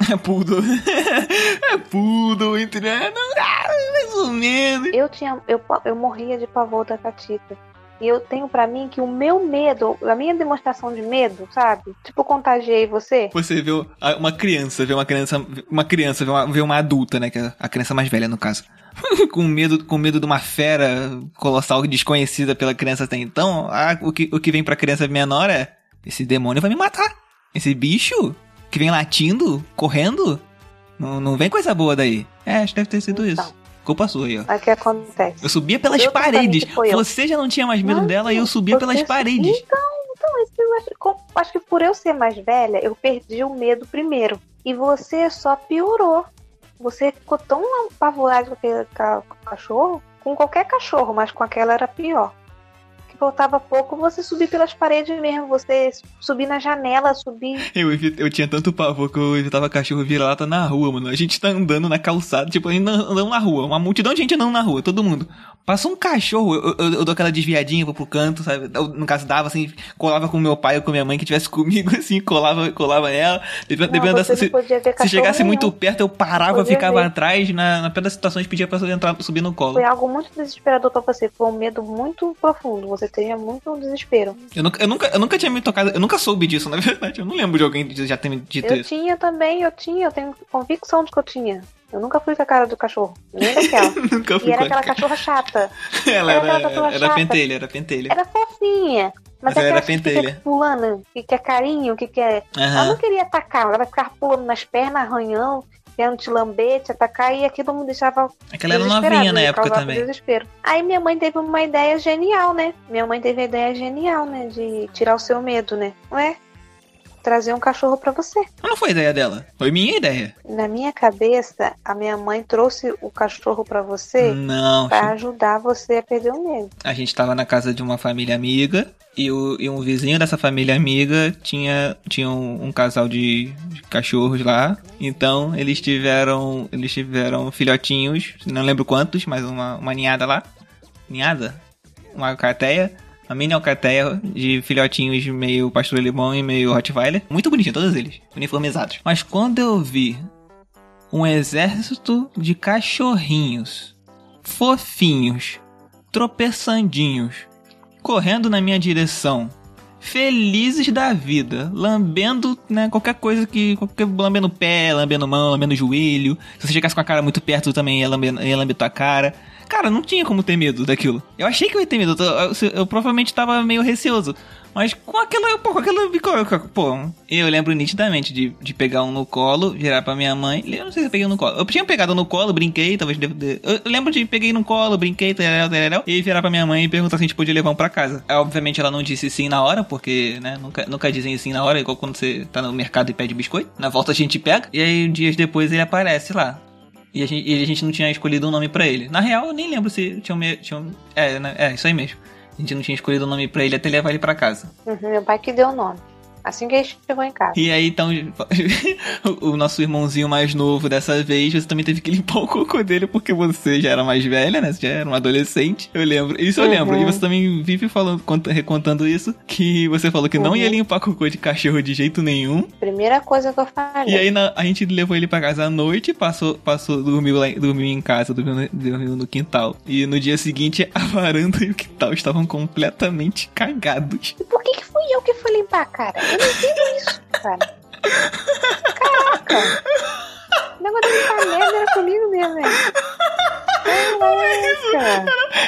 É poodle. é poodle, entendeu? Ah, mais ou menos. Eu tinha, eu, eu morria de pavor da catita. E eu tenho pra mim que o meu medo, a minha demonstração de medo, sabe? Tipo, eu contagiei você. Você vê a- uma criança, vê uma criança, uma criança, vê uma, vê uma adulta, né? Que é a criança mais velha, no caso. com medo, com medo de uma fera colossal desconhecida pela criança até então, ah, o, que, o que vem pra criança menor é: esse demônio vai me matar. Esse bicho que vem latindo, correndo, não, não vem coisa boa daí. É, acho que deve ter sido Então. isso. Culpa sua aí, ó. Aí o que acontece? Eu subia pelas Eu paredes. Você já não tinha mais medo Não, dela e eu subia pelas paredes. Então, então isso eu acho, que por eu ser mais velha, eu perdi o medo primeiro. E você só piorou. Você ficou tão apavorado com aquele ca- cachorro, com qualquer cachorro, mas com aquela era pior. Faltava pouco você subir pelas paredes mesmo, você subir na janela, subir. Eu, eu tinha tanto pavor que eu evitava cachorro vira-lata na rua, mano. A gente tá andando na calçada, tipo, ainda andando na rua. Uma multidão de gente andando na rua, todo mundo. Passa um cachorro, eu, eu- eu dou aquela desviadinha, vou pro canto, sabe? Eu, no caso, dava assim, colava com meu pai ou com minha mãe que tivesse comigo, assim, colava, colava nela. Dependendo, Não, dependendo da, se, se chegasse muito nenhum. perto, eu parava, ficava ver. atrás. Na, na pior das situações, pedia pra eu entrar, subir no colo. Foi algo muito desesperador pra você. Foi um medo muito profundo. Você tinha muito desespero. Eu nunca, eu, nunca, eu nunca tinha me tocado, eu nunca soube disso, na verdade. Eu não lembro de alguém já ter me dito Eu isso. tinha também, eu tinha, eu tenho convicção de que eu tinha. Eu nunca fui com a cara do cachorro, nem daquela. nunca fui E era aquela cachorra chata. Ela era era, era chata. pentelha, era pentelha. Era fofinha. Mas Mas ela era aquela que pentelha. pulando, que quer carinho, que quer. Ela Aham. não queria atacar, ela ficava pulando nas pernas, arranhando, querendo te lamber, te atacar, e aquilo me deixava Aquela era desesperada, novinha na época também. Desespero. Aí minha mãe teve uma ideia genial, né? Minha mãe teve a ideia genial, né? De tirar o seu medo, né? Não é? Trazer um cachorro pra você. Mas não foi ideia dela, foi minha ideia. Na minha cabeça, a minha mãe trouxe o cachorro pra você Não, pra ajudar você a perder o medo. a gente tava na casa de uma família amiga e, o, e um vizinho dessa família amiga tinha, tinha um, um casal de, de cachorros lá. Então eles tiveram eles tiveram filhotinhos, não lembro quantos, mas uma, uma ninhada lá. Ninhada? Uma alcateia. Uma mini alcateia de filhotinhos meio pastor alemão e meio Rottweiler. Muito bonitinho, todos eles, uniformizados. Mas quando eu vi um exército de cachorrinhos fofinhos, tropeçandinhos, correndo na minha direção, felizes da vida, lambendo, né, qualquer coisa que, qualquer, lambendo pé, lambendo mão, lambendo joelho. Se você chegasse com a cara muito perto, também ia lamber, ia lamber tua cara. cara, não tinha como ter medo daquilo. Eu achei que eu ia ter medo, eu, eu- eu provavelmente tava meio receoso. Mas com aquela, pô, com aquela, pô, eu lembro nitidamente de, de pegar um no colo, virar pra minha mãe. Eu não sei se eu peguei um no colo. Eu tinha pegado no colo, brinquei, talvez. Eu lembro de peguei no colo, brinquei, tereréu, tereréu, e virar pra minha mãe e perguntar se a gente podia levar um pra casa. Obviamente ela não disse sim na hora, porque, né, nunca, nunca dizem sim na hora, igual quando você tá no mercado e pede biscoito. Na volta a gente pega, e aí dias depois ele aparece lá. E a gente, e a gente não tinha escolhido um nome pra ele. Na real, eu nem lembro se tinha Tinha é, né, é, isso aí mesmo. A gente não tinha escolhido um nome pra ele até levar ele pra casa. Uhum, meu pai que deu o nome. Assim que ele chegou em casa. E aí, então, o nosso irmãozinho mais novo dessa vez, você também teve que limpar o cocô dele porque você já era mais velha, né? Você já era uma adolescente. Eu lembro. Isso eu Uhum. lembro. E você também vive falando, conta- recontando isso, que você falou que não Uhum. ia limpar cocô de cachorro de jeito nenhum. Primeira coisa que eu falei. E aí na- a gente levou ele pra casa à noite, passou, passou dormiu, lá, dormiu em casa, dormiu no, dormiu no quintal. E no dia seguinte, a varanda e o quintal estavam completamente cagados. E por que, que fui eu que fui limpar, cara? Eu não entendo isso, cara. Caraca! O negócio de limpar merda era comigo mesmo, velho.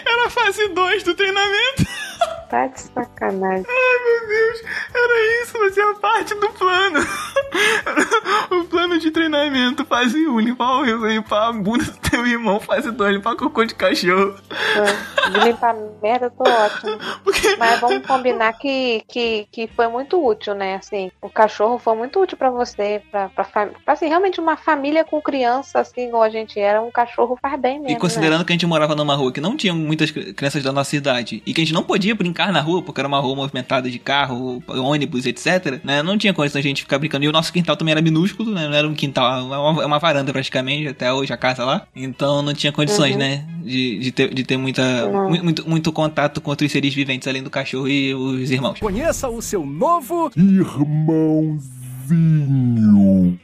Era a fase 2 do treinamento. Tá de sacanagem. Ai, meu Deus, era isso, fazia parte do plano. o plano de treinamento, fase 1, limpar, o- limpar a bunda do teu irmão, fase 2, limpar cocô de cachorro. Ah, De limpar merda, eu tô ótimo. Porque... Mas vamos combinar que, que, que foi muito útil, né? Assim, o cachorro foi muito útil pra você, pra, pra, pra assim, realmente uma família com criança, assim, igual a gente era, um cachorro faz bem mesmo. E né? considerando que a gente morava numa rua que não tinha muitas cri- crianças da nossa idade e que a gente não podia brincar na rua porque era uma rua movimentada de carro, ônibus, etc, né? Não tinha condição de a gente ficar brincando. E o nosso quintal também era minúsculo, né? Não era um quintal, é uma, é uma varanda praticamente, até hoje a casa lá. Então não tinha condições, Uhum. né? De, de, ter, de ter muita, mu- muito, muito contato com outros seres viventes além do cachorro e os irmãos. Conheça o seu novo Irmãozinho.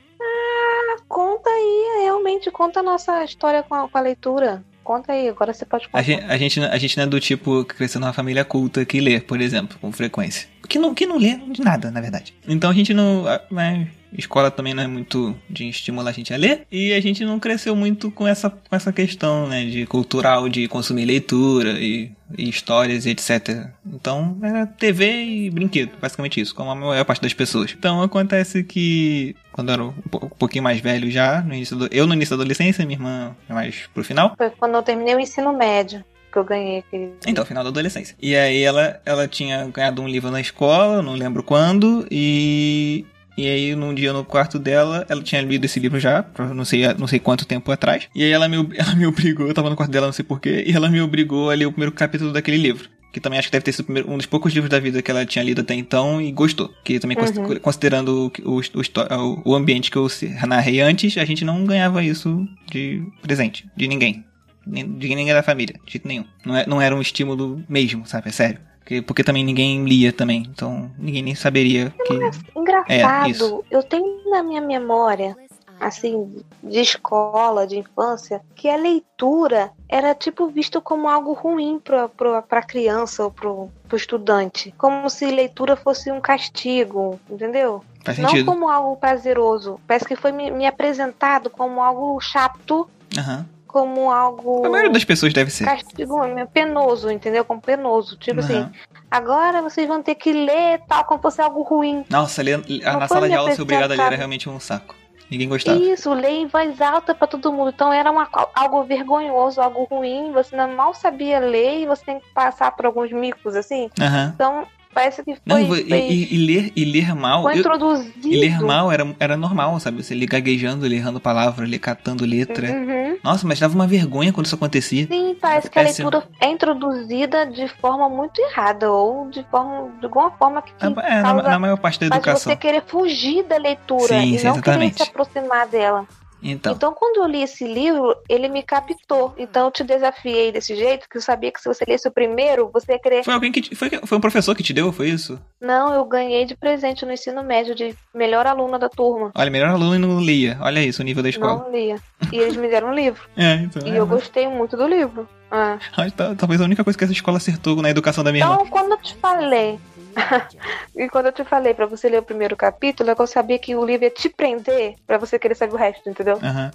Conta aí, realmente, conta a nossa história com a, com a leitura. Conta aí, agora você pode contar. A gente, a, gente, a gente não é do tipo que cresceu numa família culta que lê, por exemplo, com frequência. Que não, que não lê de nada, na verdade. Então a gente não. Né, escola também não é muito de estimular a gente a ler. E a gente não cresceu muito com essa, com essa questão, né? De cultural, de consumir leitura e, e histórias e etc. Então era TV e brinquedo, basicamente isso, como a maior parte das pessoas. Então acontece que. Quando eu era um po- pouquinho mais velho já, no início do- eu no início da adolescência, minha irmã mais pro final. Foi quando eu terminei o ensino médio que eu ganhei aquele. Então, final da adolescência. E aí ela, ela tinha ganhado um livro na escola, não lembro quando, e. E aí, num dia no quarto dela, ela tinha lido esse livro já, não sei, não sei quanto tempo atrás. E aí ela me, ela me obrigou, eu tava no quarto dela, não sei porquê, e ela me obrigou a ler o primeiro capítulo daquele livro. Que também acho que deve ter sido um dos poucos livros da vida que ela tinha lido até então e gostou. Que também, Uhum. considerando o, o, o ambiente que eu narrei antes, a gente não ganhava isso de presente, de ninguém de ninguém da família, de jeito nenhum. Não, é- não era um estímulo mesmo, sabe? É sério. Porque, porque também ninguém lia também, então ninguém nem saberia que... Engraçado, É, eu tenho na minha memória, assim, de escola, de infância, que a leitura era tipo visto como algo ruim pra, pra, pra criança ou pro, pro estudante. Como se leitura fosse um castigo, entendeu? Não como algo prazeroso. Parece que foi me, me apresentado como algo chato, Aham. Como algo. A maioria das pessoas deve ser. Castigo penoso, entendeu? Como penoso. Tipo assim, Aham. agora vocês vão ter que ler tal, como fosse algo ruim. Nossa, ler, Não na sala de aula ser obrigado a ler era realmente um saco. Ninguém gostava. Isso, ler em voz alta pra todo mundo. Então era uma, algo vergonhoso, algo ruim. Você não mal sabia ler e você tem que passar por alguns micos, assim. Aham. Então, parece que Não, foi, e, foi, e- e ler, e ler mal... foi eu- introduzido. e ler mal era, era normal, sabe? Você ler gaguejando, ler errando palavra, ler catando letra. Uhum. Nossa, mas dava uma vergonha quando isso acontecia. Sim, parece que a leitura é introduzida de forma muito errada, ou de forma de alguma forma que, que É, na, na maior parte da educação. você querer fugir da leitura Sim, e sim, não exatamente. querer se aproximar dela. Então, Então, quando eu li esse livro, ele me captou. Então, eu te desafiei desse jeito, que eu sabia que se você lesse o primeiro, você ia querer. foi alguém que... te- Foi, foi um professor que te deu, foi isso? Não, eu ganhei de presente no ensino médio de melhor aluna da turma. Olha, melhor aluno e não lia. Olha isso, o nível da escola. Não lia. E eles me deram um livro. É, então. E é, eu mas- gostei muito do livro. Ah. Tá- Talvez a única coisa que essa escola acertou na educação da minha irmã. Então, quando eu te falei. e quando eu te falei pra você ler o primeiro capítulo, é que eu sabia que o livro ia te prender pra você querer saber o resto, entendeu? Aham.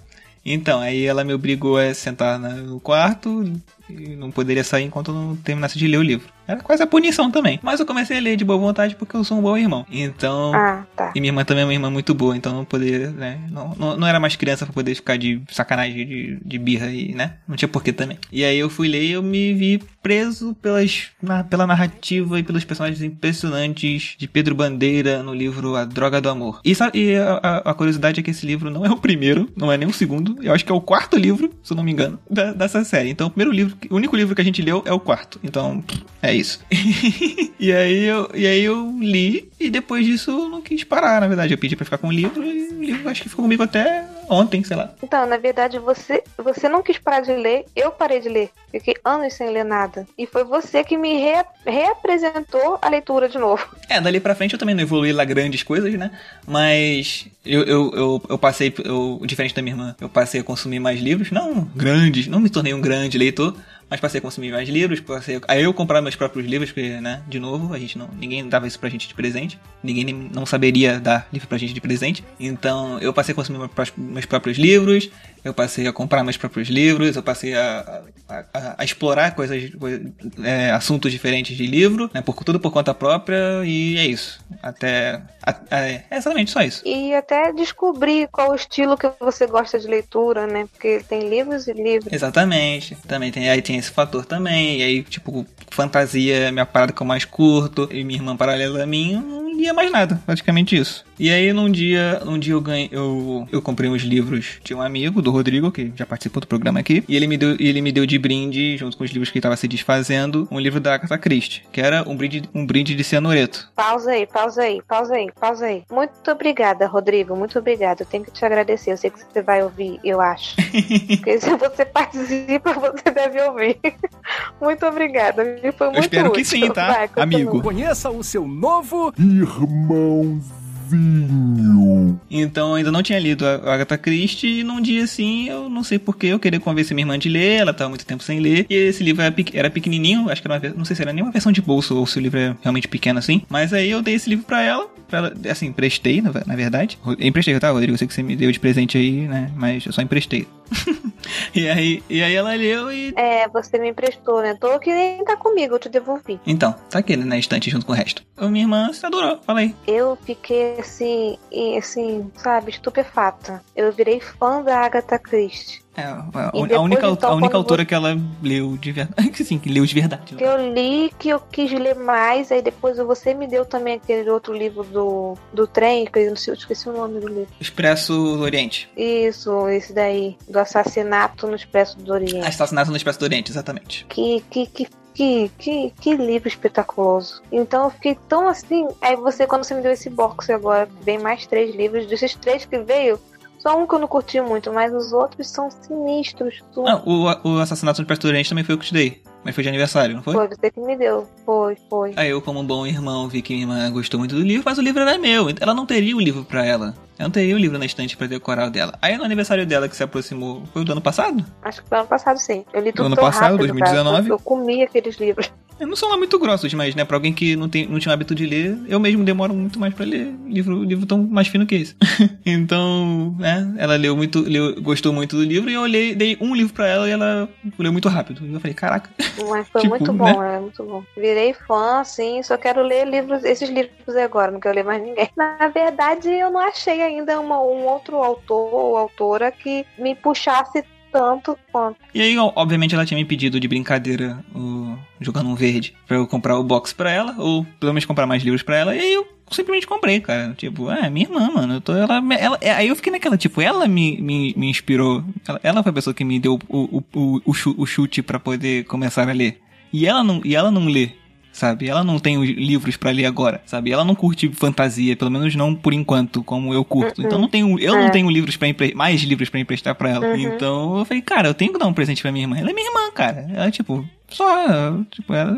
Então, aí ela me obrigou a sentar no quarto, e não poderia sair enquanto eu não terminasse de ler o livro. Era quase a punição também. Mas eu comecei a ler de boa vontade porque eu sou um bom irmão. Então. Ah, tá. E minha irmã também é uma irmã muito boa, então não poderia, né? Não, não, não era mais criança pra poder ficar de sacanagem, de, de birra e, né? Não tinha porquê também. E aí eu fui ler e eu me vi preso pelas, na- pela narrativa e pelos personagens impressionantes de Pedro Bandeira no livro A Droga do Amor. E, e a, a- a curiosidade é que esse livro não é o primeiro, não é nem o segundo, eu acho que é o quarto livro, se eu não me engano, da- dessa série. Então o primeiro livro, o único livro que a gente leu é o quarto. Então, é isso. e, aí eu, e aí eu li e depois disso eu não quis parar, na verdade. Eu pedi pra ficar com o livro e o livro acho que ficou comigo até ontem, sei lá. Então, na verdade, você, você não quis parar de ler, eu parei de ler. Fiquei anos sem ler nada. E foi você que me rea- reapresentou a leitura de novo. É, dali pra frente eu também não evoluí lá grandes coisas, né? Mas eu, eu, eu, eu passei, eu, diferente da minha irmã, eu passei a consumir mais livros. Não grandes, não me tornei um grande leitor, mas passei a consumir mais livros. Passei a, eu comprar meus próprios livros, porque, né, de novo, a gente não, ninguém dava isso pra gente de presente. Ninguém não saberia dar livro pra gente de presente. Então eu passei a consumir meus próprios livros, eu passei a comprar meus próprios livros, eu passei a, a, a- a explorar coisas, coi- é, assuntos diferentes de livro, né, por, tudo por conta própria, e é isso. Até. a- é, exatamente só isso. E até descobrir qual o estilo que você gosta de leitura, né? Porque tem livros e livros. Exatamente. Também tem, aí tem esse fator também. E aí, tipo, fantasia é minha parada que eu mais curto. E minha irmã paralela a mim, não lia mais nada. Praticamente isso. E aí, num dia, num dia eu ganhei. Eu, eu comprei uns livros de um amigo, do Rodrigo, que já participou do programa aqui. E ele me deu, ele me deu de brinde, junto com os livros que ele tava se desfazendo, um livro da Agatha Christie, que era um brinde, um brinde de cianureto. Pausa aí, pausa aí, pausa aí, pausa aí. Muito obrigada, Rodrigo. Muito obrigada. Eu tenho que te agradecer. Eu sei que você vai ouvir, eu acho. Porque se você participa, você deve ouvir. Muito obrigada. Foi muito espero que útil. sim, tá, Vai, amigo? Conheça o seu novo Irmãozinho. Então eu ainda não tinha lido a Agatha Christie e num dia assim, eu não sei porquê, eu queria convencer minha irmã de ler, ela tava muito tempo sem ler. E esse livro era, pequ- era pequenininho, acho que era uma, não sei se era nem uma versão de bolso ou se o livro é realmente pequeno assim. Mas aí eu dei esse livro pra ela, pra ela assim, emprestei, na, na verdade. Emprestei, tá, Rodrigo? Eu sei que você me deu de presente aí, né? Mas eu só emprestei. e, aí, e aí ela leu e. É, você me emprestou, né? Tô que nem tá comigo, eu te devolvi. Então, tá aqui na estante junto com o resto. Minha irmã se adorou, fala aí. Eu fiquei assim, assim, sabe, estupefata. Eu virei fã da Agatha Christie. É, a, E a única, então, a única autora que ela leu de verdade. Sim, que leu de verdade. Que eu li, que eu quis ler mais, aí depois você me deu também aquele outro livro do, do trem, que eu não sei, eu esqueci o nome do livro. Expresso do Oriente. Isso, esse daí, do assassinato no Expresso do Oriente. Assassinato no Expresso do Oriente, exatamente. Que, que, que, que, que, que livro espetaculoso. Então eu fiquei tão assim. Aí você, quando você me deu esse box agora, vem mais três livros. Desses três que veio, só um que eu não curti muito, mas os outros são sinistros. Tudo. Ah, o, o Assassinato do Oriente também foi o que eu te dei. Mas foi de aniversário, não foi? Foi você que me deu. Foi, foi. Aí eu, como um bom irmão, vi que minha irmã gostou muito do livro, mas o livro era meu. Ela não teria o livro pra ela. Ela não teria o livro na estante pra decorar o dela. Aí no aniversário dela, que se aproximou, foi o do ano passado? Acho que foi ano passado, sim. Eu li tudo Ano passado, rápido, 2019? Cara, eu comi aqueles livros. Não são lá muito grossos, mas, né, pra alguém que não, tem, não tinha o hábito de ler, eu mesmo demoro muito mais pra ler livro, livro tão mais fino que esse. então, né, ela leu muito, leu, gostou muito do livro e eu olhei, dei um livro pra ela e ela leu muito rápido. E eu falei, caraca. Mas foi Tipo, muito bom, é muito bom. Virei fã, assim, só quero ler livros, esses livros agora, não quero ler mais ninguém. Na verdade, eu não achei ainda uma- um outro autor ou autora que me puxasse tanto quanto. E aí, obviamente, ela tinha me pedido de brincadeira o jogando um verde pra eu comprar o box pra ela, ou pelo menos comprar mais livros pra ela, e aí eu simplesmente comprei, cara. Tipo, é, minha irmã, mano. Eu tô, ela, ela, é, aí eu fiquei naquela, tipo, ela me, me, me inspirou. Ela, ela foi a pessoa que me deu o, o, o, o chute pra poder começar a ler. E ela não, e ela não lê. Sabe? Ela não tem os livros pra ler agora, sabe? Ela não curte fantasia, pelo menos não por enquanto, como eu curto. Então não tenho, eu não É. tenho livros para mais livros pra emprestar pra ela. Uhum. Então eu falei, cara, eu tenho que dar um presente pra minha irmã. Ela é minha irmã, cara. Ela tipo, só, tipo, ela,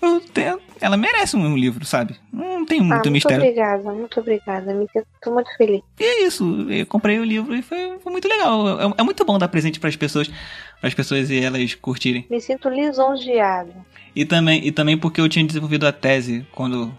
eu tenho, ela merece um livro, sabe? Não tem Ah, muito muito mistério. obrigada, muito obrigada. Me sinto muito feliz. E é isso, eu comprei o livro e foi, foi muito legal. É, é muito bom dar presente pras pessoas, as pessoas e elas curtirem. Me sinto lisonjeada. E também, e também porque eu tinha desenvolvido a tese quando.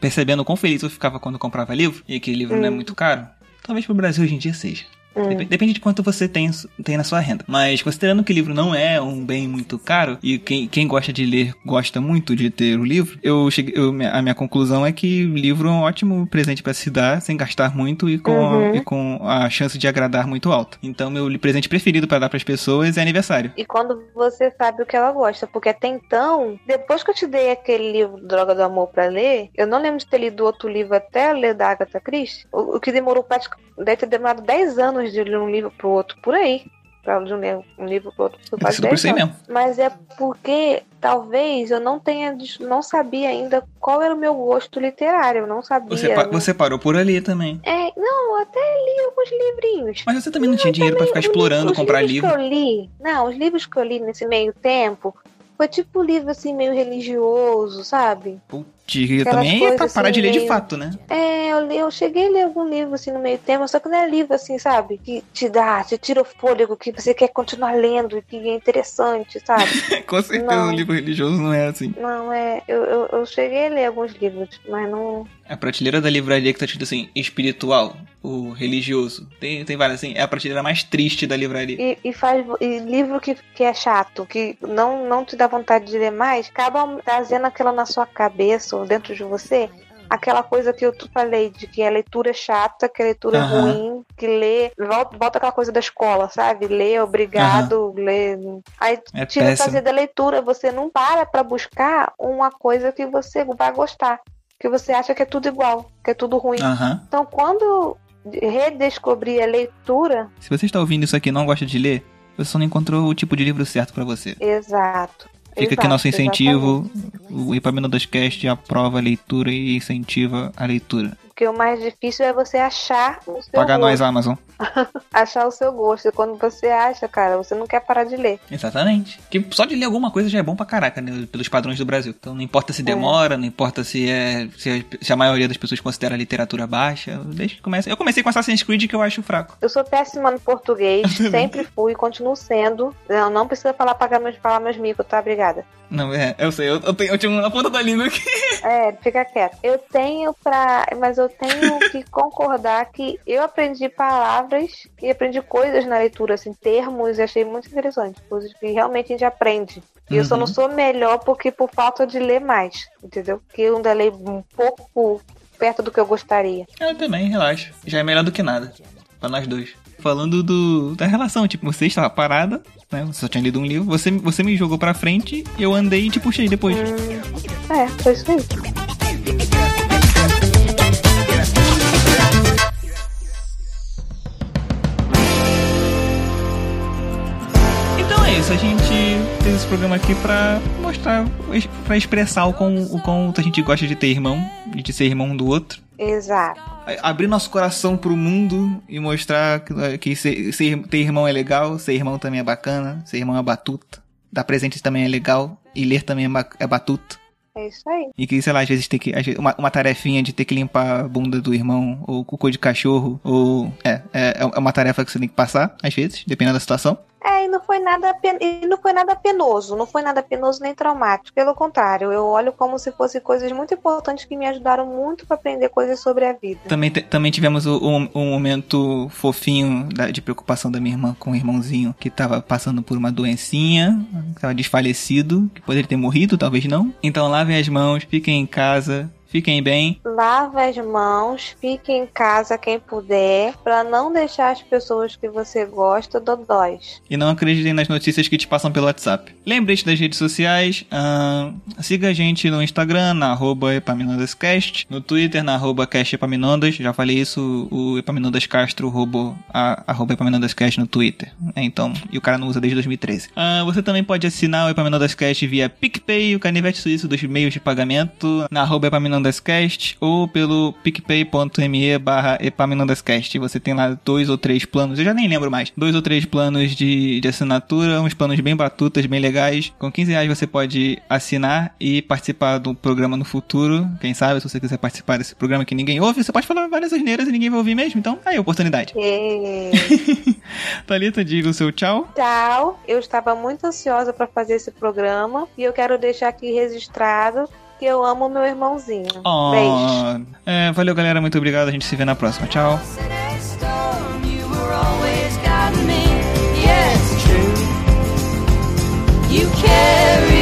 Percebendo o quão feliz eu ficava quando comprava livro, e que livro não é Hum. muito caro. Talvez pro Brasil hoje em dia seja. Hum. Dep- Depende de quanto você tem, tem na sua renda. Mas considerando que o livro não é um bem muito caro, e quem, quem gosta de ler gosta muito de ter o livro, eu cheguei, eu- a minha conclusão é que o livro é um ótimo presente pra se dar, sem gastar muito e com, Uhum. e com a chance de agradar muito alta. Então, meu presente preferido pra dar pras pessoas é aniversário. E quando você sabe o que ela gosta. Porque até então, depois que eu te dei aquele livro Droga do Amor pra ler, eu não lembro de ter lido outro livro até ler da Agatha Christie. O, o que demorou praticamente. Deve ter demorado 10 anos de ler um livro pro outro, por aí. Pra de um, li- um livro pro outro. Quase por 10 isso aí anos. mesmo. Mas é porque talvez eu não tenha. Não sabia ainda qual era o meu gosto literário. Eu não sabia. Você, pa- não- você parou por ali também. É, não, eu até li alguns livrinhos. Mas você também não tinha dinheiro pra ficar Os explorando, livros- comprar os livros livro. que eu li, não, os livros que eu li nesse meio tempo foi tipo livro assim meio religioso, sabe? Aquelas também é pra parar assim, de ler de meio- fato, né? É, eu, eu cheguei a ler algum livro assim no meio tempo, só que não é livro assim, sabe? Que te dá, te tira o fôlego, que você quer continuar lendo, que é interessante, sabe? Com certeza Não. um livro religioso não é assim. não, é. Eu, eu, eu cheguei a ler alguns livros, mas não. A prateleira da livraria que tá escrito assim, espiritual, o religioso. Tem, tem várias assim, é a prateleira mais triste da livraria. E, e faz e livro que, que é chato, que não, não te dá vontade de ler mais, acaba trazendo aquela na sua cabeça ou dentro de você. Aquela coisa que eu falei, de que a leitura é chata, que a leitura Aham. é ruim, que lê. Volta, volta aquela coisa da escola, sabe? Lê, obrigado, lê. Aí É tira péssimo. prazer da leitura, você não para pra buscar uma coisa que você vai gostar. Que você acha que é tudo igual, que é tudo ruim. Aham. Então, quando redescobri a leitura, Se você está ouvindo isso aqui e não gosta de ler, você só não encontrou o tipo de livro certo pra você. exato. Fica aqui Exato, nosso incentivo. O Epaminondas Cast aprova a leitura e incentiva a leitura. Porque o mais difícil é você achar o seu Paga gosto. nós, Amazon. Achar o seu gosto. E quando você acha, cara, você não quer parar de ler. Exatamente. Que só de ler alguma coisa já é bom pra caraca, né? Pelos padrões do Brasil. Então não importa se demora, não importa se é. Se, a- se a maioria das pessoas considera a literatura baixa. Deixa que comece. Eu comecei com Assassin's Creed que eu acho fraco. Eu sou péssima no português, sempre fui e continuo sendo. Não, não precisa falar pagar meus, falar meus micos, tá? Obrigada. Não, é, eu sei, eu, eu, tenho, eu tinha um na ponta da língua aqui. É, fica quieto. Eu tenho pra. Mas eu tenho que concordar que eu aprendi palavras e aprendi coisas na leitura, assim, termos, e achei muito interessante. Coisas que realmente a gente aprende. E eu só Uhum. não sou melhor porque por falta de ler mais, entendeu? Porque eu ainda leio um pouco perto do que eu gostaria. Eu também, relaxa. Já é melhor do que nada. Pra nós dois. Falando do, da relação, tipo, você estava parada, né? Você só tinha lido um livro, você, você me jogou pra frente, eu andei e te puxei depois. É, foi isso aí. Programa aqui pra mostrar, pra expressar o quão, o quanto a gente gosta de ter irmão, e de ser irmão um do outro. Exato. Abrir nosso coração pro mundo e mostrar que, que ser, ser- ter irmão é legal, ser irmão também é bacana, ser irmão é batuta, dar presente também é legal, e ler também é, é batuta. É isso aí. E que, sei lá, às vezes tem que. Uma, uma tarefinha de ter que limpar a bunda do irmão, ou cocô de cachorro, ou. É, é, é uma tarefa que você tem que passar, às vezes, dependendo da situação. É, e não foi nada pen... não foi nada penoso, não foi nada penoso nem traumático. Pelo contrário, eu olho como se fossem coisas muito importantes que me ajudaram muito para aprender coisas sobre a vida. Também, também tivemos o- o momento fofinho da- de preocupação da minha irmã com o irmãozinho que tava passando por uma doencinha, tava desfalecido, que poderia ter morrido, talvez não. Então lavem as mãos, fiquem em casa, fiquem bem. Lave as mãos, fique em casa quem puder, para não deixar as pessoas que você gosta dodóis. E não acreditem nas notícias que te passam pelo WhatsApp. Lembre-se das redes sociais. siga a gente no Instagram, na arroba Epaminondascast. No Twitter, na arroba CastEpaminondas. Já falei isso, o Epaminondas Castro roubou a arroba Epaminondascast no Twitter. É, então, e o cara não usa desde 2013. Ah, você também pode assinar o Epaminondascast via PicPay, o canivete suíço dos meios de pagamento, na arroba Epaminondascast ou pelo picpay.me barra Epaminondascast. Você tem lá dois ou três planos, eu já nem lembro mais, dois ou três planos de, de assinatura, uns planos bem batutas, bem legais. Com 15 reais você pode assinar e participar do programa no futuro. Quem sabe, se você quiser participar desse programa que ninguém ouve, você pode falar várias asneiras e ninguém vai ouvir mesmo. Então, aí a oportunidade. Thalita, diga o seu tchau. Tchau. Eu estava muito ansiosa para fazer esse programa e eu quero deixar aqui registrado que eu amo meu irmãozinho. Oh. Beijo. É, valeu, galera. Muito obrigado. A gente se vê na próxima. Tchau. You carry